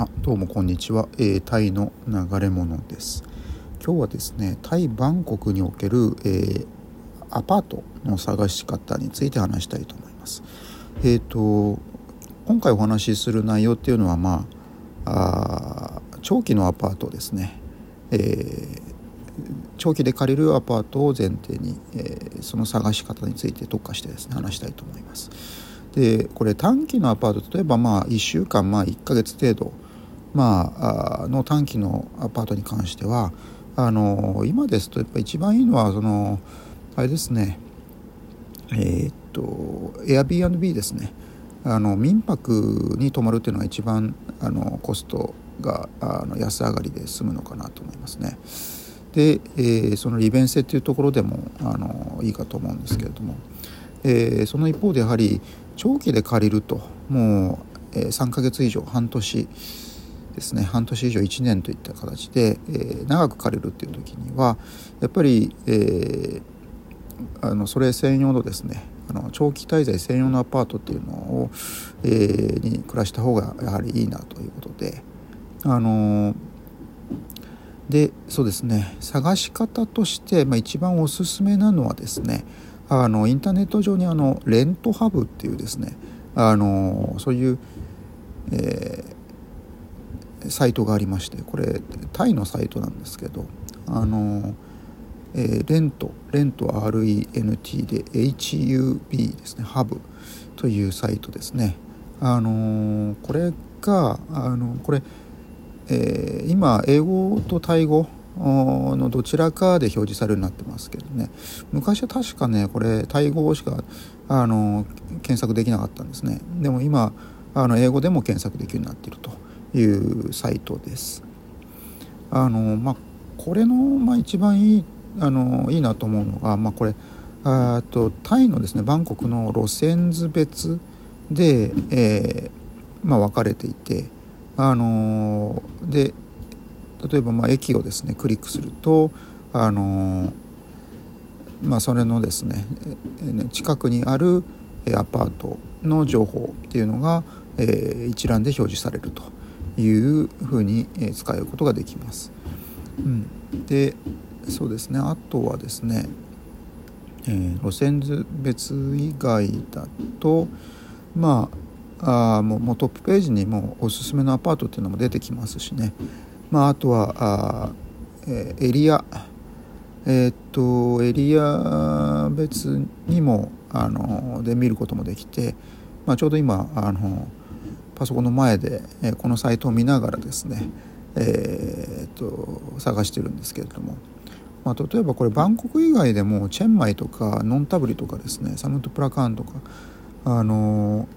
あどうもこんにちは、えー、タイの流れ物です。今日はですねタイバンコクにおける、えー、アパートの探し方について話したいと思います。えっ、ー、と今回お話しする内容っていうのはまあ長期のアパートですね、えー、長期で借りるアパートを前提に、えー、その探し方について特化してですね話したいと思います。でこれ短期のアパート例えばまあ1週間まあ1ヶ月程度まあ、の短期のアパートに関してはあの今ですとやっぱ一番いいのはそのあれですねえー、っと Airbnb ですねあの民泊に泊まるっていうのが一番あのコストがあの安上がりで済むのかなと思いますね。で、えー、その利便性っていうところでもあのいいかと思うんですけれども、えー、その一方でやはり長期で借りるともう、えー、3ヶ月以上半年ですね半年以上1年といった形で、えー、長く借りるっていう時にはやっぱり、えー、あのそれ専用のですねあの長期滞在専用のアパートっていうのを、えー、に暮らした方がやはりいいなということであのでそうですね探し方として、まあ、一番おすすめなのはですねあのインターネット上にあのレントハブっていうですねあのそういう、えーサイトがありましてこれタイのサイトなんですけどあの、えー、レントレント RENT で HUB ですねハブというサイトですね。あのこれがあのこれ、えー、今英語とタイ語のどちらかで表示されるようになってますけどね。昔は確かねこれタイ語しかあの検索できなかったんですね。でも今あの英語でも検索できるようになっていると。いうサイトです。あのまあ、これの、まあ、一番いいあのいいなと思うのが、まあ、これあとタイのですねバンコクの路線図別で、えーまあ、分かれていてあので例えばまあ駅をですねクリックするとあのまあ、それのですね近くにあるアパートの情報っていうのが、えー、一覧で表示されるというふうに使うことができます。うん、でそうですね。あとはですね、えー、路線図別以外だとまああもうもうトップページにもおすすめのアパートっていうのも出てきますしね、まあ、あとはあ、えー、エリア。えー、っとエリア別にもあので見ることもできて、まあ、ちょうど今あのパソコンの前で、このサイトを見ながらですね、えー、と探してるんですけれども、まあ、例えばこれバンコク以外でもチェンマイとかノンタブリとかですねサムトプラカーンとかあの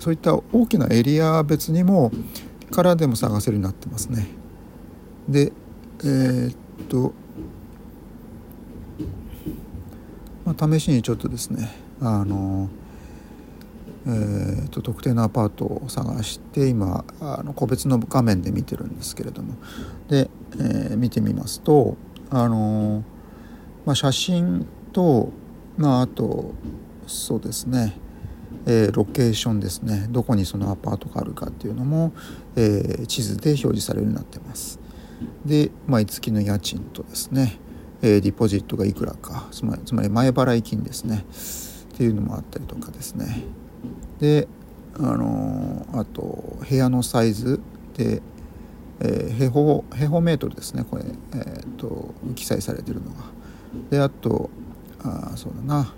そういった大きなエリア別にもからでも探せるようになってますね。でえー、っと、まあ、試しにちょっとですねあのえーと、特定のアパートを探して今あの個別の画面で見てるんですけれども。で、えー、見てみますと、あのまあ、写真と、まあ、あとそうですね、えー、ロケーションですね。どこにそのアパートがあるかっていうのも、え、地図で表示されるようになってます。で毎月の家賃とですね、えー、ディポジットがいくらか。つまりつまり前払い金ですね。っていうのもあったりとかですね。であのあと部屋のサイズで、えー、平方平方メートルですねこれ、えーと、記載されてるのが。であとあそうだな。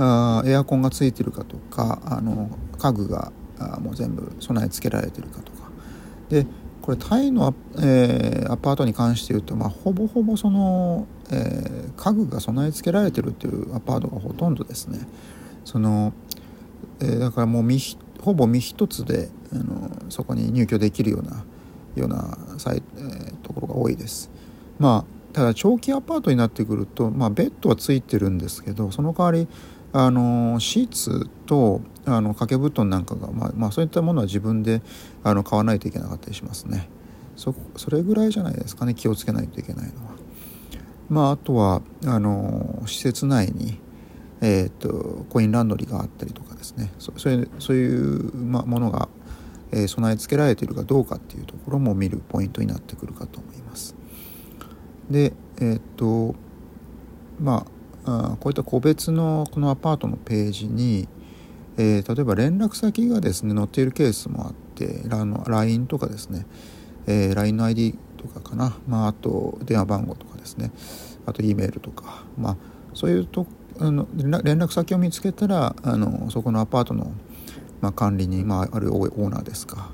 あエアコンがついてるかとかあの家具があもう全部備え付けられてるかとか。でこれタイの、えー、アパートに関して言うと、まあ、ほぼほぼその、えー、家具が備え付けられてるっていうアパートがほとんどですね。そのえー、だからもう身ほぼ身一つであのそこに入居できるようなようなさい、えー、ところが多いです。まあただ長期アパートになってくると、まあ、ベッドはついてるんですけどその代わりあのシーツとあの掛け布団なんかが、まあ、まあ、そういったものは自分であの買わないといけなかったりしますね。そそれぐらいじゃないですかね。気をつけないといけないのは。まああとはあの施設内にえーと、コインランドリーがあったりとかですね。そういうそういう、ま、ものがえー、備え付けられているかどうかっていうところも見るポイントになってくるかと思います。でえー、っとまあこういった個別のこのアパートのページに、えー、例えば連絡先がですね載っているケースもあって LINE とかですね、えー、LINE の ID とかかな、まあ、あと電話番号とかですね。あと E メールとか、まあ、そういうとあの連絡先を見つけたらあのそこのアパートの、まあ、管理人、まあ、あるオーナーですか、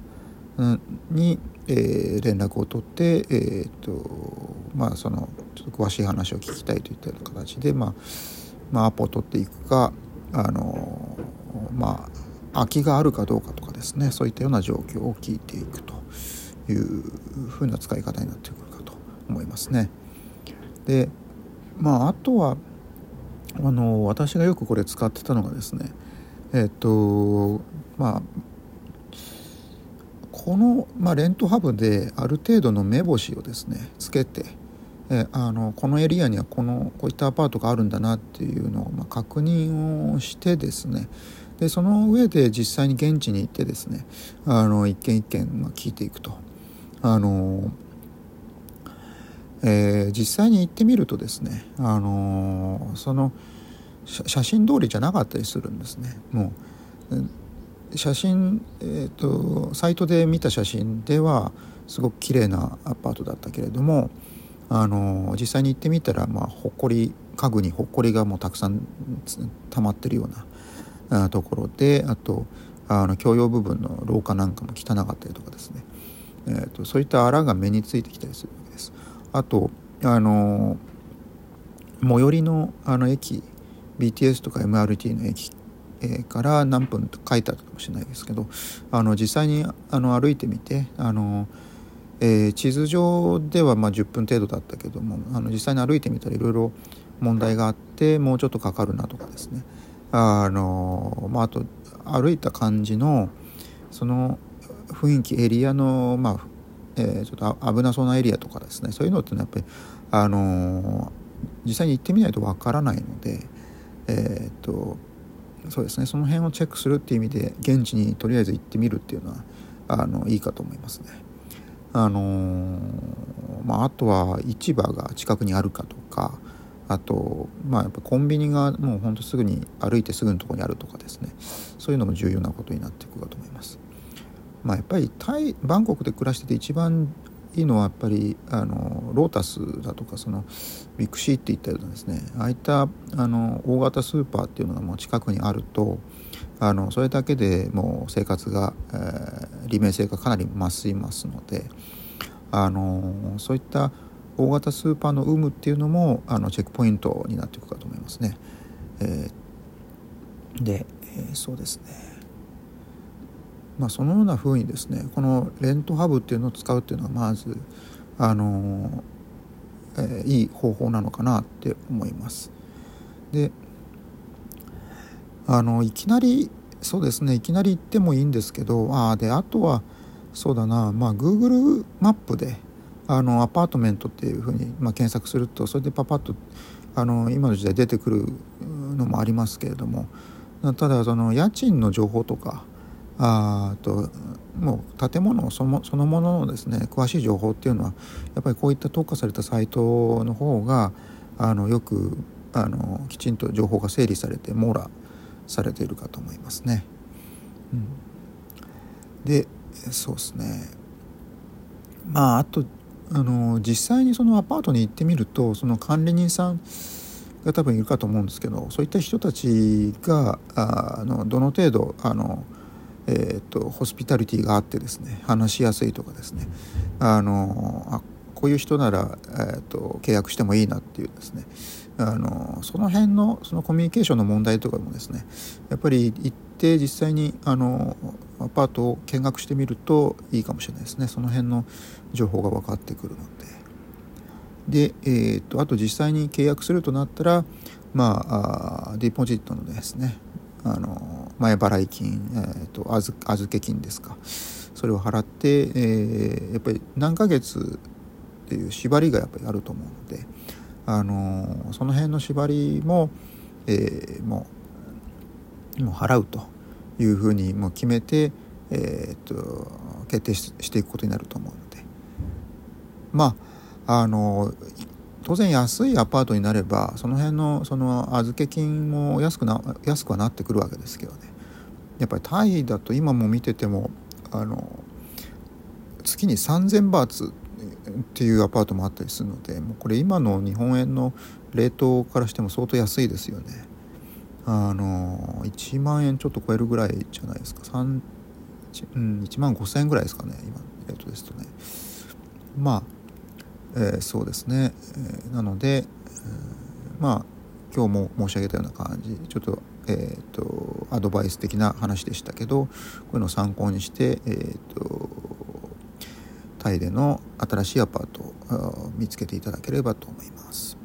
うん、に、えー、連絡を取って、えーとまあ、そのちょっと詳しい話を聞きたいといったような形で、まあまあ、アポを取っていくかあの、まあ、空きがあるかどうかとかですねそういったような状況を聞いていくというふうな使い方になってくるかと思いますね。でまああとはあの私がよくこれ使ってたのがですねえっ、とまあこの、まあ、レントハブである程度の目星をですねつけてえあのこのエリアにはこのこういったアパートがあるんだなっていうのを、まあ、確認をしてですねでその上で実際に現地に行ってですねあの一軒一軒、まあ、聞いていくと。あの、えー、実際に行ってみるとですねあのその写真通りじゃなかったりするんですねもう写真、えーと、サイトで見た写真ではすごく綺麗なアパートだったけれどもあの実際に行ってみたら、まあ、ほこり家具にほこりがもうたくさん溜まってるようなところであとあの共用部分の廊下なんかも汚かったりとかですね、えーと、そういった荒が目についてきたりする。あとあの最寄りのあの駅 BTS とか MRT の駅から何分と書いてあるかもしれないですけどあの実際にあの歩いてみてあのえー、地図上ではま10分程度だったけどもあの実際に歩いてみたらいろいろ問題があってもうちょっとかかるなとかですね。あの、まあ、あと歩いた感じのその雰囲気エリアの、まあえー、ちょっと危なそうなエリアとかですねそういうのってのはやっぱり、あの実際に行ってみないとわからないので、えー、っとそうですねその辺をチェックするっていう意味で現地にとりあえず行ってみるっていうのはあのいいかと思いますね。あのー、まあ、あとは市場が近くにあるかとかあと、まあ、やっぱコンビニがもうほんとすぐに歩いてすぐのとこにあるとかですねそういうのも重要なことになっていくかと思います。まあ、やっぱりタイバンコクで暮らしてて一番いいのはやっぱりあのロータスだとかそのビッグシーっていったようなですねああいったあの大型スーパーっていうのがもう近くにあるとあのそれだけでもう生活が、えー、利便性がかなり増しますのであのそういった大型スーパーの有無っていうのもあのチェックポイントになっていくかと思いますね。えー、で、えー、そうですねまあそのようなふうにですねこのレントハブっていうのを使うっていうのはまずあの、えー、いい方法なのかなって思います。であのいきなりそうですねいきなり行ってもいいんですけどあであとはそうだなまあ Google マップであのアパートメントっていうふうに、まあ、検索するとそれでパパッとあの今の時代出てくるのもありますけれどもただその家賃の情報とかあともう建物そのそのもののですね詳しい情報っていうのはやっぱりこういった特化されたサイトの方があのよくあのきちんと情報が整理されて網羅されているかと思いますね。うん、でそうですねまああとあの実際にそのアパートに行ってみるとその管理人さんが多分いるかと思うんですけどそういった人たちがあのどの程度あの、えーと、ホスピタリティがあってですね話しやすいとかですね。あのあこういう人なら、えーと契約してもいいなっていうですね。あのその辺のそのコミュニケーションの問題とかもですねやっぱり行って実際にあのアパートを見学してみるといいかもしれないですね。その辺の情報が分かってくるので。で、えーと、あと実際に契約するとなったらまあディポジットのですねあの前払い金、えーと、と預預け金ですか。それを払って、えー、やっぱり何ヶ月っていう縛りがやっぱりあると思うのであのその辺の縛りも、えー、もうもう払うというふうにもう決めてえー、っと決定していくことになると思うので。まああの当然安いアパートになればその辺のその預け金も安くな安くはなってくるわけですけどねやっぱりタイだと今も見ててもあの月に3,000バーツっていうアパートもあったりするのでもうこれ今の日本円のレートからしても相当安いですよね。あの1万円ちょっと超えるぐらいじゃないですか3、うん、1万5,000円ぐらいですかね今のレートですとね。まあ、えー、そうですね、えー、なので、えー、まあ今日も申し上げたような感じちょっとえーと、アドバイス的な話でしたけどこういうのを参考にして、えーとタイでの新しいアパートを見つけていただければと思います。